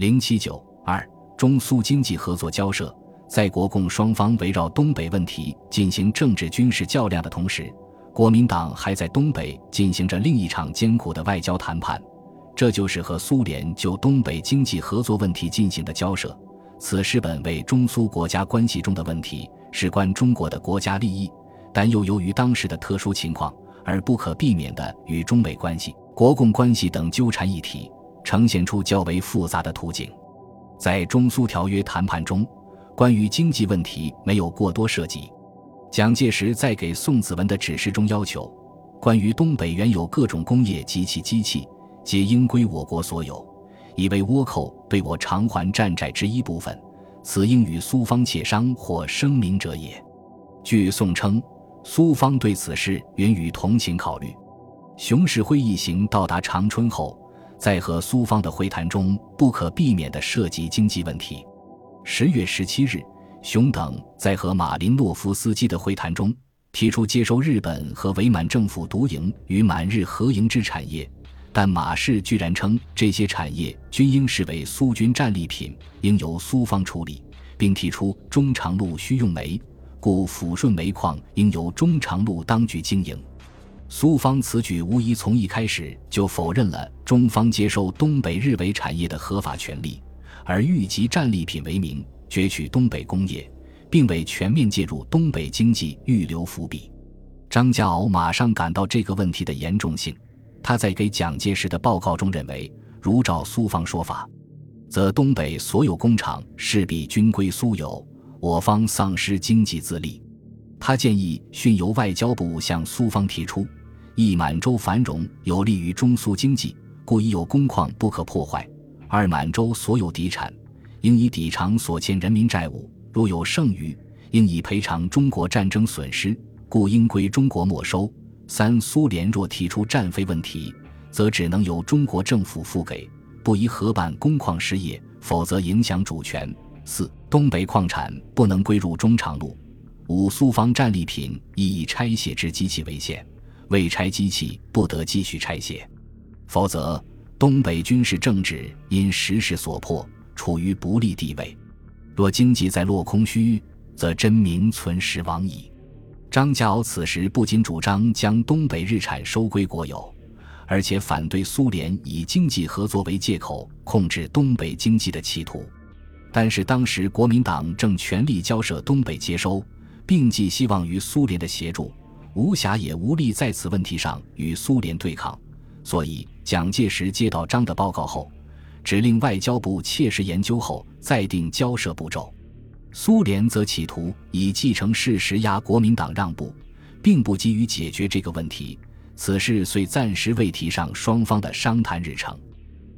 零七九二中苏经济合作交涉，在国共双方围绕东北问题进行政治军事较量的同时，国民党还在东北进行着另一场艰苦的外交谈判，这就是和苏联就东北经济合作问题进行的交涉。此事本为中苏国家关系中的问题，事关中国的国家利益，但又由于当时的特殊情况而不可避免的与中美关系、国共关系等纠缠一体。呈现出较为复杂的图景，在中苏条约谈判中，关于经济问题没有过多涉及。蒋介石在给宋子文的指示中要求，关于东北原有各种工业及其机器，皆应归我国所有，以为倭寇对我偿还战债之一部分，此应与苏方协商或声明者也。据宋称，苏方对此事允予同情考虑。熊式辉一行到达长春后。在和苏方的会谈中，不可避免地涉及经济问题。十月十七日，熊等在和马林诺夫斯基的会谈中，提出接收日本和伪满政府独营与满日合营之产业，但马氏居然称这些产业均应视为苏军战利品，应由苏方处理，并提出中长路需用煤，故抚顺煤矿应由中长路当局经营。苏方此举无疑从一开始就否认了中方接收东北日伪产业的合法权利，而欲集战利品为名攫取东北工业，并为全面介入东北经济预留伏笔。张家敖马上感到这个问题的严重性，他在给蒋介石的报告中认为，如照苏方说法，则东北所有工厂势必均归苏有，我方丧失经济自立。他建议迅由外交部向苏方提出。一满洲繁荣有利于中苏经济，故一有工矿不可破坏。二满洲所有敌产，应以抵偿所欠人民债务，如有剩余，应以赔偿中国战争损失，故应归中国没收。三苏联若提出战费问题，则只能由中国政府付给，不宜合办工矿事业，否则影响主权。四东北矿产不能归入中长路。五苏方战利品亦以拆卸之机器为限。未拆机器不得继续拆卸，否则东北军事政治因时势所迫处于不利地位。若经济再落空虚，则真名存实亡矣。张家敖此时不仅主张将东北日产收归国有，而且反对苏联以经济合作为借口控制东北经济的企图。但是当时国民党正全力交涉东北接收，并寄希望于苏联的协助。无暇也无力在此问题上与苏联对抗，所以蒋介石接到张的报告后，指令外交部切实研究后再定交涉步骤。苏联则企图以继承事实压国民党让步，并不急于解决这个问题。此事虽暂时未提上双方的商谈日程，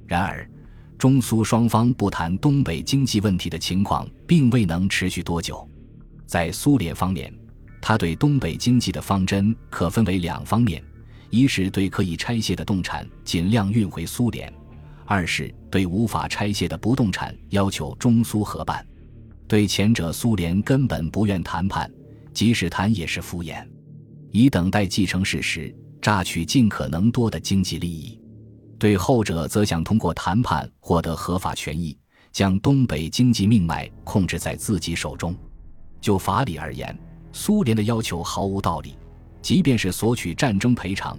然而中苏双方不谈东北经济问题的情况并未能持续多久。在苏联方面。他对东北经济的方针可分为两方面：一是对可以拆卸的动产尽量运回苏联；二是对无法拆卸的不动产要求中苏合办。对前者，苏联根本不愿谈判，即使谈也是敷衍，以等待继承事实，榨取尽可能多的经济利益；对后者，则想通过谈判获得合法权益，将东北经济命脉控制在自己手中。就法理而言，苏联的要求毫无道理，即便是索取战争赔偿，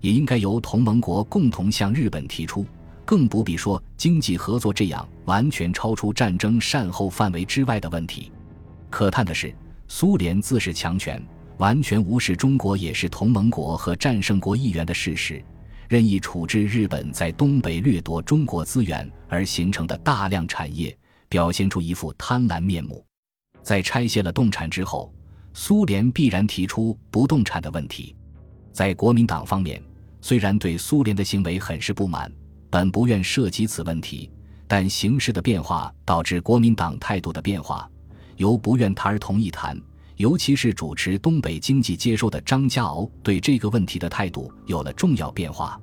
也应该由同盟国共同向日本提出，更不必说经济合作这样完全超出战争善后范围之外的问题。可叹的是，苏联自恃强权，完全无视中国也是同盟国和战胜国一员的事实，任意处置日本在东北掠夺中国资源而形成的大量产业，表现出一副贪婪面目。在拆卸了动产之后。苏联必然提出不动产的问题，在国民党方面，虽然对苏联的行为很是不满，本不愿涉及此问题，但形势的变化导致国民党态度的变化，由不愿谈而同意谈。尤其是主持东北经济接收的张家敖对这个问题的态度有了重要变化。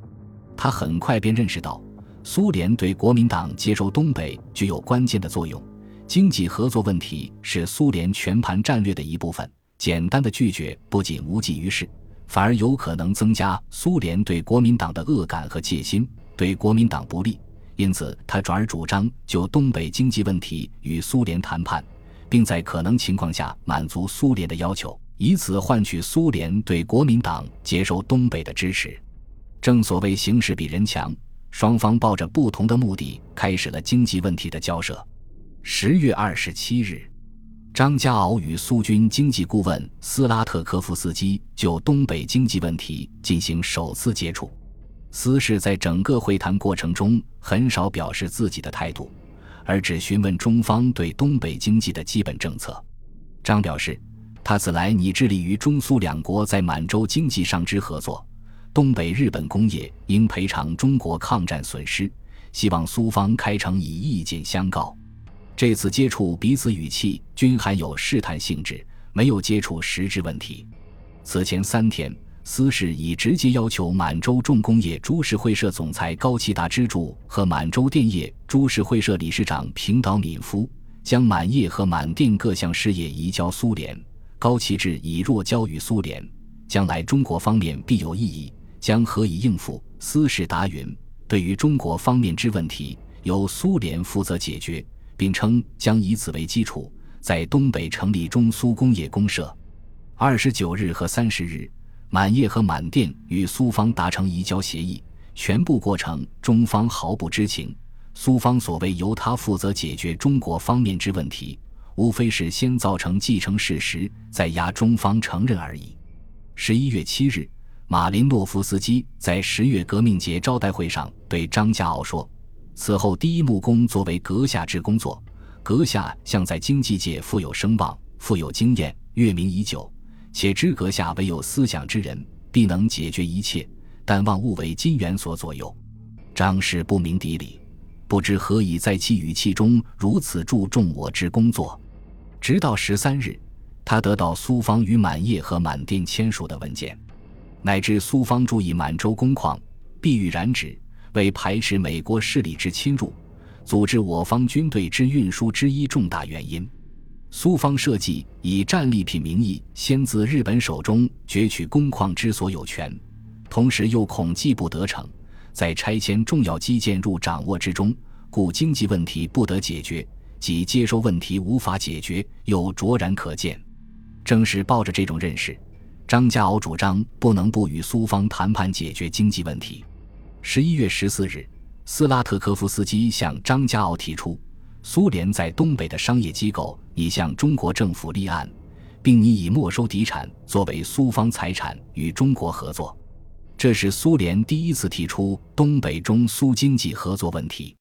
他很快便认识到，苏联对国民党接收东北具有关键的作用，经济合作问题是苏联全盘战略的一部分。简单的拒绝不仅无济于事，反而有可能增加苏联对国民党的恶感和戒心，对国民党不利。因此他转而主张就东北经济问题与苏联谈判，并在可能情况下满足苏联的要求，以此换取苏联对国民党接收东北的支持。正所谓形势比人强，双方抱着不同的目的开始了经济问题的交涉。十月二十七日，张家敖与苏军经济顾问斯拉特科夫斯基就东北经济问题进行首次接触。斯氏在整个会谈过程中很少表示自己的态度，而只询问中方对东北经济的基本政策。张表示，他此来拟致力于中苏两国在满洲经济上之合作，东北日本工业应赔偿中国抗战损失，希望苏方开诚以意见相告。这次接触彼此语气均含有试探性质，没有接触实质问题。此前三天。司氏已直接要求满洲重工业株式会社总裁高启达之助和满洲电业株式会社理事长平岛敏夫将满业和满电各项事业移交苏联。高启志已若交于苏联，将来中国方面必有异议，将何以应付？司氏答允：对于中国方面之问题，由苏联负责解决，并称将以此为基础，在东北成立中苏工业公社。二十九日和三十日。满业和满电与苏方达成移交协议，全部过程中方毫不知情。苏方所谓由他负责解决中国方面之问题，无非是先造成既成事实，再压中方承认而已。十一月七日，马林诺夫斯基在十月革命节招待会上对张家敖说：“此后第一木工作为阁下之工作，阁下向在经济界富有声望、富有经验，阅名已久。”且知阁下唯有思想之人，必能解决一切。但望勿为金元所左右。张氏不明底里，不知何以在其语气中如此注重我之工作。直到十三日，他得到苏方与满业和满电签署的文件，乃至苏方注意满洲工矿必欲染指，为排斥美国势力之侵入，组织我方军队之运输之一重大原因。苏方设计以战利品名义先自日本手中攫取工矿之所有权，同时又恐计不得逞，在拆迁重要基建入掌握之中，故经济问题不得解决，即接收问题无法解决，又卓然可见。正是抱着这种认识，张家敖主张不能不与苏方谈判解决经济问题。十一月十四日，斯拉特科夫斯基向张家敖提出。苏联在东北的商业机构已向中国政府立案，并拟以没收敌产作为苏方财产与中国合作。这是苏联第一次提出东北中苏经济合作问题。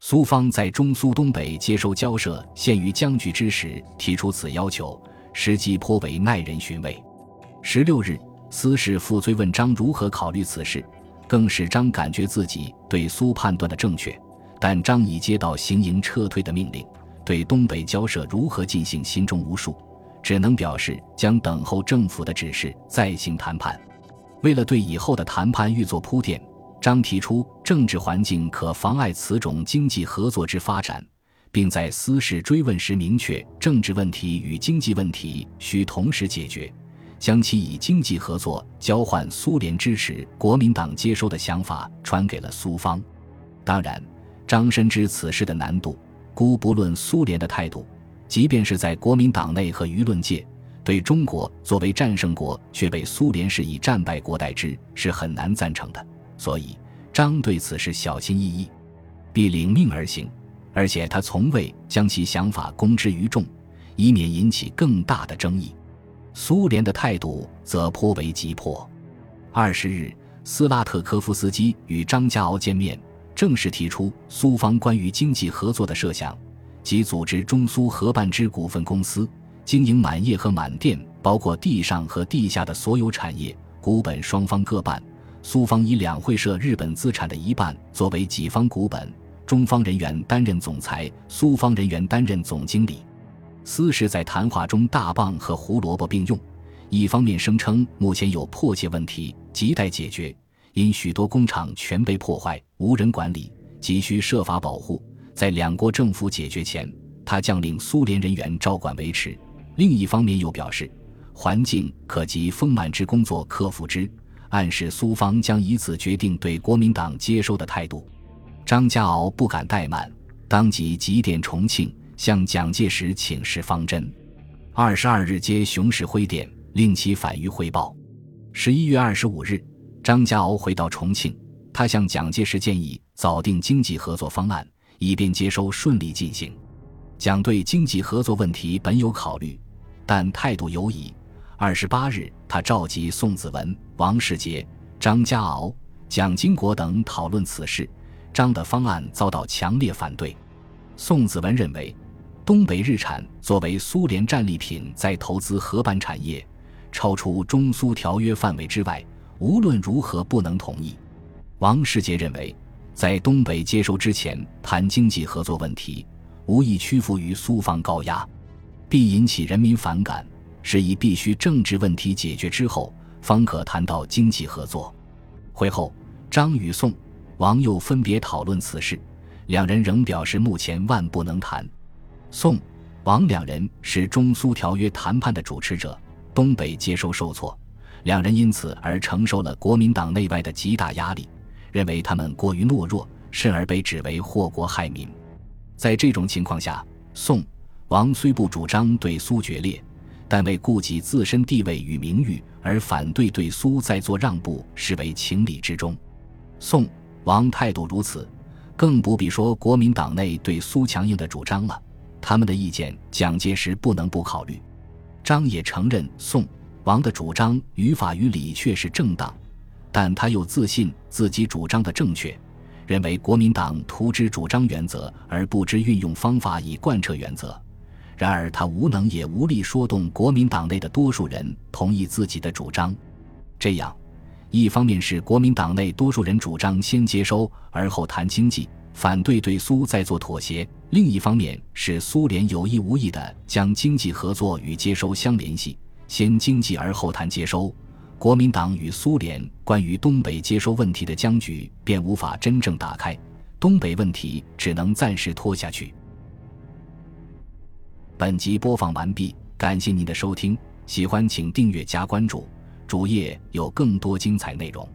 苏方在中苏东北接收交涉陷于僵局之时提出此要求，时机颇为耐人寻味。十六日，斯氏复追问张如何考虑此事，更使张感觉自己对苏判断的正确。但张已接到行营撤退的命令，对东北交涉如何进行心中无数，只能表示将等候政府的指示再行谈判。为了对以后的谈判预做铺垫，张提出政治环境可妨碍此种经济合作之发展，并在私事追问时明确政治问题与经济问题需同时解决，将其以经济合作交换苏联支持国民党接收的想法传给了苏方。当然。张深知此事的难度，姑不论苏联的态度，即便是在国民党内和舆论界，对中国作为战胜国却被苏联是以战败国待之，是很难赞成的。所以，张对此事小心翼翼，必领命而行，而且他从未将其想法公之于众，以免引起更大的争议。苏联的态度则颇为急迫。二十日，斯拉特科夫斯基与张家敖见面。正式提出苏方关于经济合作的设想，即组织中苏合办之股份公司，经营满业和满电，包括地上和地下的所有产业，股本双方各半。苏方以两会社日本资产的一半作为己方股本，中方人员担任总裁，苏方人员担任总经理。斯是在谈话中大棒和胡萝卜并用，一方面声称目前有迫切问题亟待解决。因许多工厂全被破坏，无人管理，急需设法保护。在两国政府解决前，他将令苏联人员照管维持。另一方面又表示，环境可及丰满之工作克服之，暗示苏方将以此决定对国民党接收的态度。张家敖不敢怠慢，当即急电重庆，向蒋介石请示方针。二十二日接熊式辉电，令其返渝汇报。十一月二十五日，张家敖回到重庆，他向蒋介石建议早定经济合作方案，以便接收顺利进行。蒋对经济合作问题本有考虑，但态度犹疑。二十八日，他召集宋子文、王世杰、张家敖、蒋经国等讨论此事。张的方案遭到强烈反对。宋子文认为。东北日产作为苏联战利品，在投资合板产业，超出中苏条约范围之外，无论如何不能同意。王世杰认为，在东北接收之前谈经济合作问题，无意屈服于苏方高压，必引起人民反感，是以必须政治问题解决之后，方可谈到经济合作。会后，张与宋、王又分别讨论此事，两人仍表示目前万不能谈。宋、王两人是中苏条约谈判的主持者，东北接收受挫，两人因此而承受了国民党内外的极大压力，认为他们过于懦弱，甚而被指为祸国害民。在这种情况下，宋、王虽不主张对苏决裂，但为顾及自身地位与名誉而反对对苏再做让步，视为情理之中。宋、王态度如此，更不必说国民党内对苏强硬的主张了。他们的意见，蒋介石不能不考虑。张也承认宋、王的主张于法于理确是正当，但他又自信自己主张的正确，认为国民党图之主张原则而不知运用方法以贯彻原则。然而他无能也无力说动国民党内的多数人同意自己的主张。这样，一方面是国民党内多数人主张先接收而后谈经济。反对对苏再做妥协，另一方面是苏联有意无意地将经济合作与接收相联系，先经济而后谈接收，国民党与苏联关于东北接收问题的僵局便无法真正打开，东北问题只能暂时拖下去。本集播放完毕，感谢您的收听，喜欢请订阅加关注，主页有更多精彩内容。